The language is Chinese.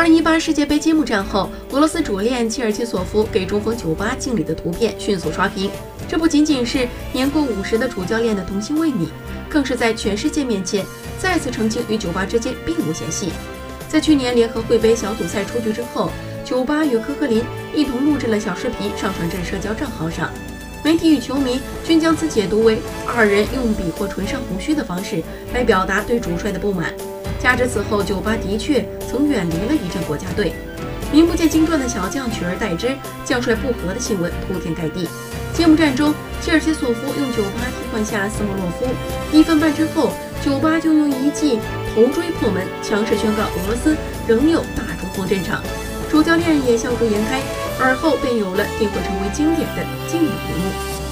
二零一八世界杯揭幕战后，俄罗斯主练切尔切索夫给中锋酒吧敬礼的图片迅速刷屏。这不仅仅是年过五十的主教练的童心未泯，更是在全世界面前再次澄清与酒吧之间并无嫌隙。在去年联合会杯小组赛出局之后，酒吧与科克林一同录制了小视频上传至社交账号上，媒体与球迷均将此解读为二人用笔或唇上胡须的方式来表达对主帅的不满。加之此后，酒吧的确曾远离了一阵国家队，名不见经传的小将取而代之，将帅不和的新闻铺天盖地。揭幕战中，切尔西索夫用酒吧替换下斯莫洛夫，一分半之后，酒吧就用一记头锥破门，强势宣告俄罗斯仍有大中锋战场。主教练也笑逐颜开，而后便有了定会成为经典的敬礼一幕。